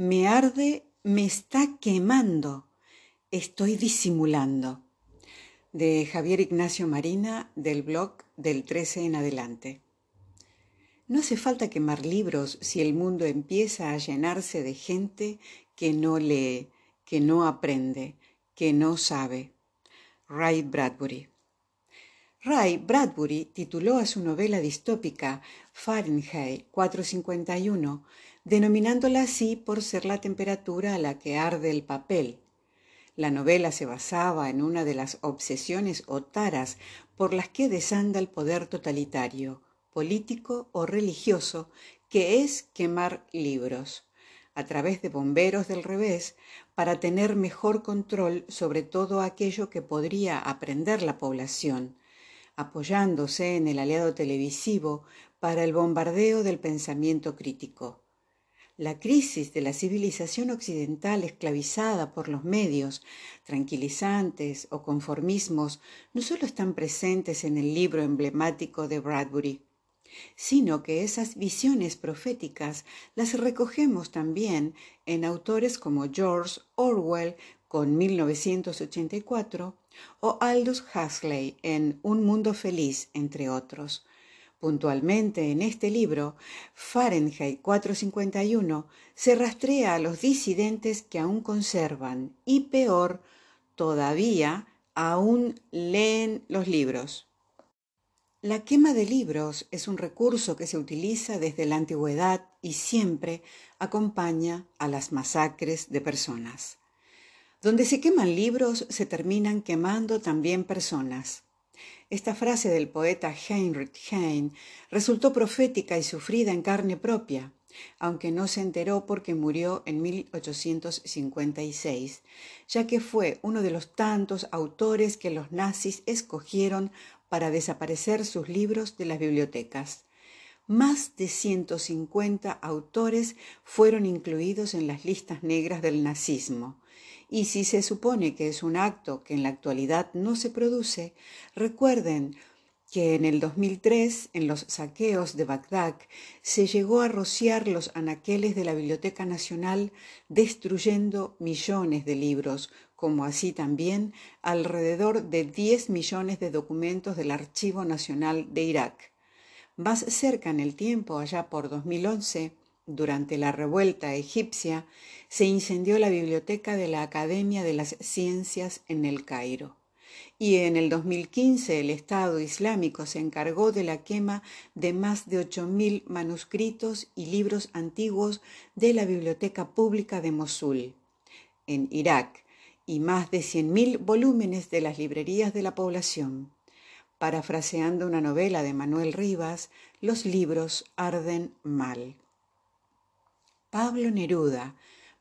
Me arde, me está quemando. Estoy disimulando. De Javier Ignacio Marina, del blog del 13 en adelante. No hace falta quemar libros si el mundo empieza a llenarse de gente que no lee, que no aprende, que no sabe. Ray Bradbury. Ray Bradbury tituló a su novela distópica Fahrenheit 451, denominándola así por ser la temperatura a la que arde el papel. La novela se basaba en una de las obsesiones o taras por las que desanda el poder totalitario, político o religioso, que es quemar libros a través de bomberos del revés para tener mejor control sobre todo aquello que podría aprender la población, apoyándose en el aliado televisivo para el bombardeo del pensamiento crítico. La crisis de la civilización occidental esclavizada por los medios, tranquilizantes o conformismos, no solo están presentes en el libro emblemático de Bradbury, sino que esas visiones proféticas las recogemos también en autores como George Orwell con 1984 o Aldous Huxley en Un Mundo Feliz, entre otros. Puntualmente en este libro, Fahrenheit 451 se rastrea a los disidentes que aún conservan y peor, todavía aún leen los libros. La quema de libros es un recurso que se utiliza desde la antigüedad y siempre acompaña a las masacres de personas. Donde se queman libros, se terminan quemando también personas. Esta frase del poeta Heinrich Heine resultó profética y sufrida en carne propia, aunque no se enteró porque murió en 1856, ya que fue uno de los tantos autores que los nazis escogieron para desaparecer sus libros de las bibliotecas. Más de 150 autores fueron incluidos en las listas negras del nazismo. Y si se supone que es un acto que en la actualidad no se produce, recuerden que en el 2003, en los saqueos de Bagdad, se llegó a rociar los anaqueles de la Biblioteca Nacional, destruyendo millones de libros, como así también alrededor de 10 millones de documentos del Archivo Nacional de Irak. Más cerca en el tiempo, allá por 2011, durante la revuelta egipcia, se incendió la biblioteca de la Academia de las Ciencias en el Cairo. Y en el 2015 el Estado Islámico se encargó de la quema de más de 8.000 manuscritos y libros antiguos de la Biblioteca Pública de Mosul, en Irak, y más de 100.000 volúmenes de las librerías de la población. Parafraseando una novela de Manuel Rivas, los libros arden mal. Pablo Neruda,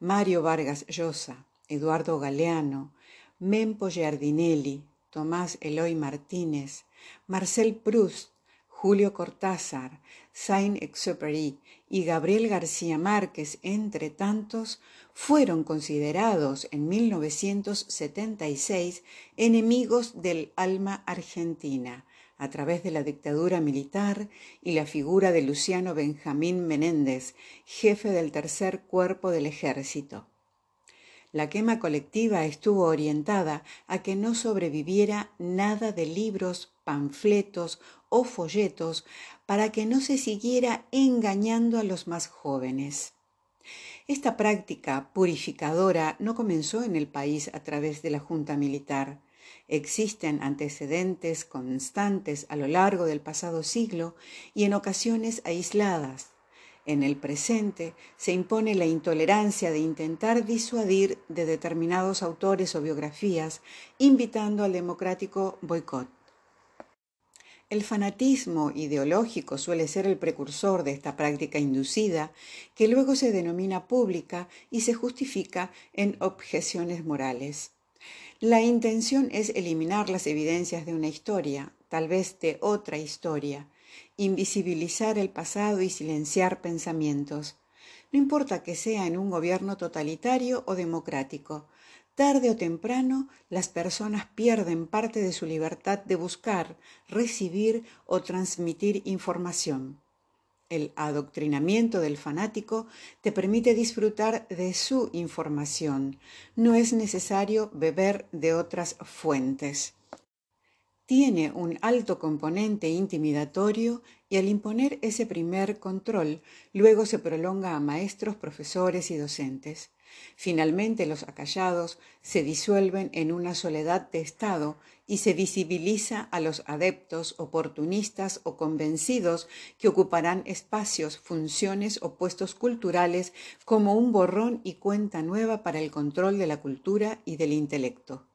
Mario Vargas Llosa, Eduardo Galeano, Mempo Giardinelli, Tomás Eloy Martínez, Marcel Proust, Julio Cortázar, Saint-Exupéry y Gabriel García Márquez, entre tantos, fueron considerados en 1976 enemigos del alma argentina a través de la dictadura militar y la figura de Luciano Benjamín Menéndez, jefe del tercer cuerpo del ejército. La quema colectiva estuvo orientada a que no sobreviviera nada de libros, panfletos o folletos para que no se siguiera engañando a los más jóvenes. Esta práctica purificadora no comenzó en el país a través de la Junta Militar. Existen antecedentes constantes a lo largo del pasado siglo y en ocasiones aisladas. En el presente se impone la intolerancia de intentar disuadir de determinados autores o biografías, invitando al democrático boicot. El fanatismo ideológico suele ser el precursor de esta práctica inducida, que luego se denomina pública y se justifica en objeciones morales. La intención es eliminar las evidencias de una historia, tal vez de otra historia, invisibilizar el pasado y silenciar pensamientos. No importa que sea en un gobierno totalitario o democrático, tarde o temprano las personas pierden parte de su libertad de buscar, recibir o transmitir información. El adoctrinamiento del fanático te permite disfrutar de su información. No es necesario beber de otras fuentes. Tiene un alto componente intimidatorio y al imponer ese primer control, luego se prolonga a maestros, profesores y docentes. Finalmente los acallados se disuelven en una soledad de Estado y se visibiliza a los adeptos, oportunistas o convencidos que ocuparán espacios, funciones o puestos culturales como un borrón y cuenta nueva para el control de la cultura y del intelecto.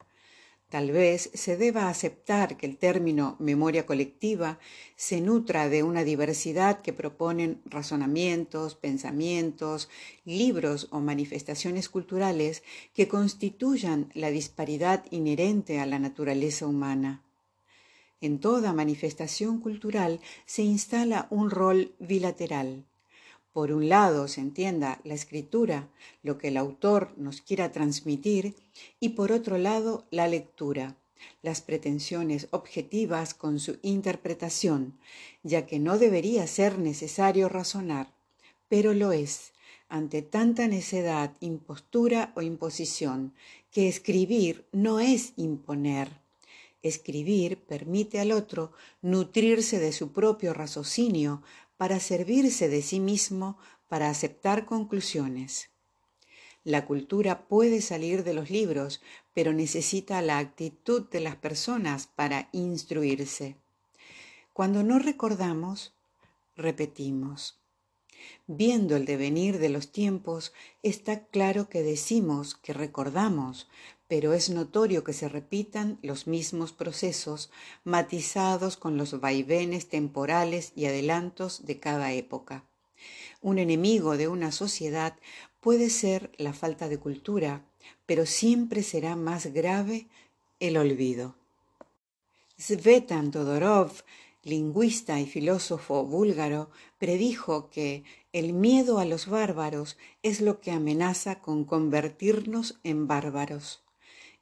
Tal vez se deba aceptar que el término memoria colectiva se nutra de una diversidad que proponen razonamientos, pensamientos, libros o manifestaciones culturales que constituyan la disparidad inherente a la naturaleza humana. En toda manifestación cultural se instala un rol bilateral por un lado se entienda la escritura, lo que el autor nos quiera transmitir, y por otro lado la lectura, las pretensiones objetivas con su interpretación, ya que no debería ser necesario razonar, pero lo es, ante tanta necedad, impostura o imposición, que escribir no es imponer. Escribir permite al otro nutrirse de su propio raciocinio para servirse de sí mismo para aceptar conclusiones. La cultura puede salir de los libros, pero necesita la actitud de las personas para instruirse. Cuando no recordamos, repetimos. Viendo el devenir de los tiempos, está claro que decimos que recordamos, pero es notorio que se repitan los mismos procesos, matizados con los vaivenes temporales y adelantos de cada época. Un enemigo de una sociedad puede ser la falta de cultura, pero siempre será más grave el olvido. Svetan Todorov, lingüista y filósofo búlgaro, predijo que el miedo a los bárbaros es lo que amenaza con convertirnos en bárbaros.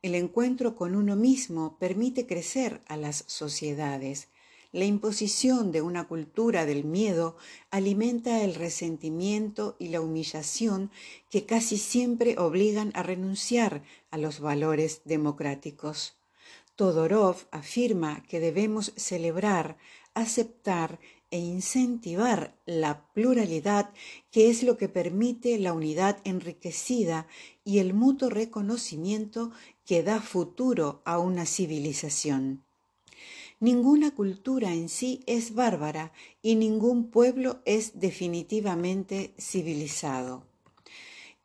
El encuentro con uno mismo permite crecer a las sociedades. La imposición de una cultura del miedo alimenta el resentimiento y la humillación que casi siempre obligan a renunciar a los valores democráticos. Todorov afirma que debemos celebrar, aceptar e incentivar la pluralidad, que es lo que permite la unidad enriquecida y el mutuo reconocimiento que da futuro a una civilización. Ninguna cultura en sí es bárbara y ningún pueblo es definitivamente civilizado.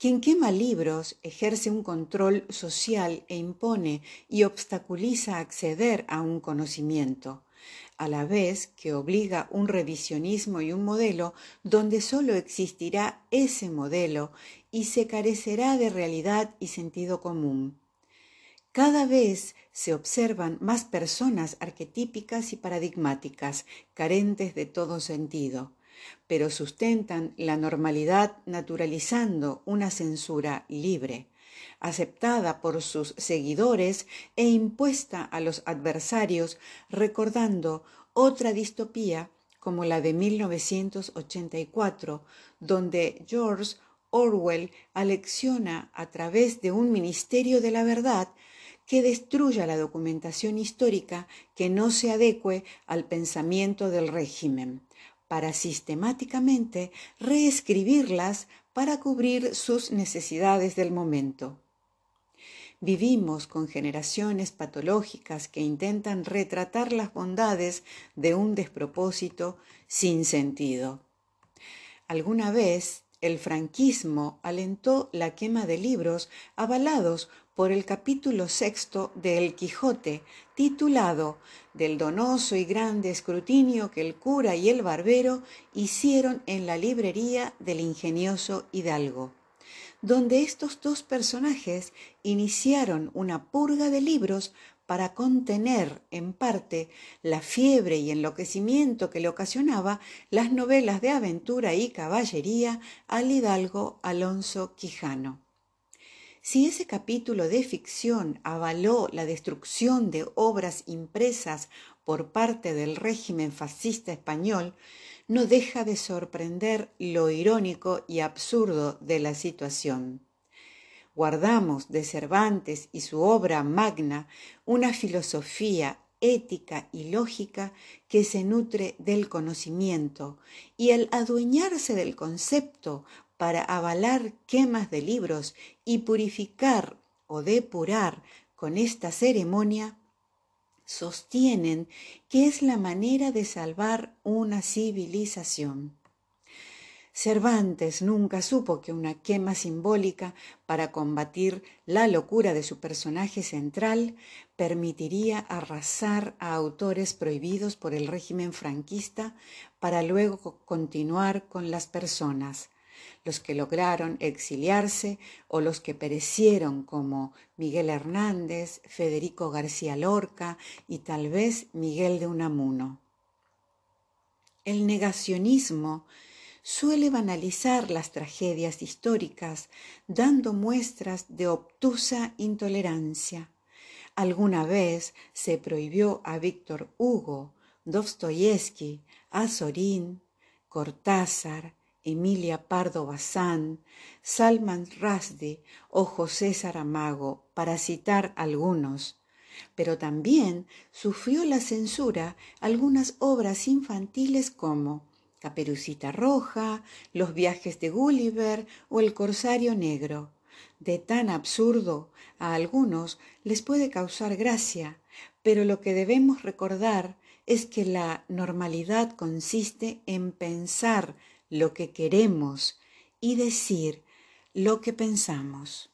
Quien quema libros ejerce un control social e impone y obstaculiza acceder a un conocimiento a la vez que obliga un revisionismo y un modelo donde sólo existirá ese modelo y se carecerá de realidad y sentido común. Cada vez se observan más personas arquetípicas y paradigmáticas, carentes de todo sentido, pero sustentan la normalidad naturalizando una censura libre aceptada por sus seguidores e impuesta a los adversarios, recordando otra distopía como la de 1984, donde George Orwell alecciona a través de un ministerio de la verdad que destruya la documentación histórica que no se adecue al pensamiento del régimen, para sistemáticamente reescribirlas para cubrir sus necesidades del momento. Vivimos con generaciones patológicas que intentan retratar las bondades de un despropósito sin sentido. Alguna vez el franquismo alentó la quema de libros avalados por el capítulo sexto de El Quijote, titulado Del donoso y grande escrutinio que el cura y el barbero hicieron en la librería del ingenioso Hidalgo donde estos dos personajes iniciaron una purga de libros para contener en parte la fiebre y enloquecimiento que le ocasionaba las novelas de aventura y caballería al hidalgo Alonso Quijano. Si ese capítulo de ficción avaló la destrucción de obras impresas por parte del régimen fascista español, no deja de sorprender lo irónico y absurdo de la situación. Guardamos de Cervantes y su obra magna una filosofía ética y lógica que se nutre del conocimiento y el adueñarse del concepto para avalar quemas de libros y purificar o depurar con esta ceremonia, sostienen que es la manera de salvar una civilización. Cervantes nunca supo que una quema simbólica para combatir la locura de su personaje central permitiría arrasar a autores prohibidos por el régimen franquista para luego continuar con las personas, los que lograron exiliarse o los que perecieron como Miguel Hernández, Federico García Lorca y tal vez Miguel de Unamuno. El negacionismo suele banalizar las tragedias históricas, dando muestras de obtusa intolerancia. Alguna vez se prohibió a Víctor Hugo, Dostoyevsky, Azorín, Cortázar, Emilia Pardo Bazán, Salman Rushdie o José Saramago, para citar algunos. Pero también sufrió la censura algunas obras infantiles como Caperucita Roja, Los viajes de Gulliver o El Corsario Negro. De tan absurdo a algunos les puede causar gracia, pero lo que debemos recordar es que la normalidad consiste en pensar lo que queremos y decir lo que pensamos.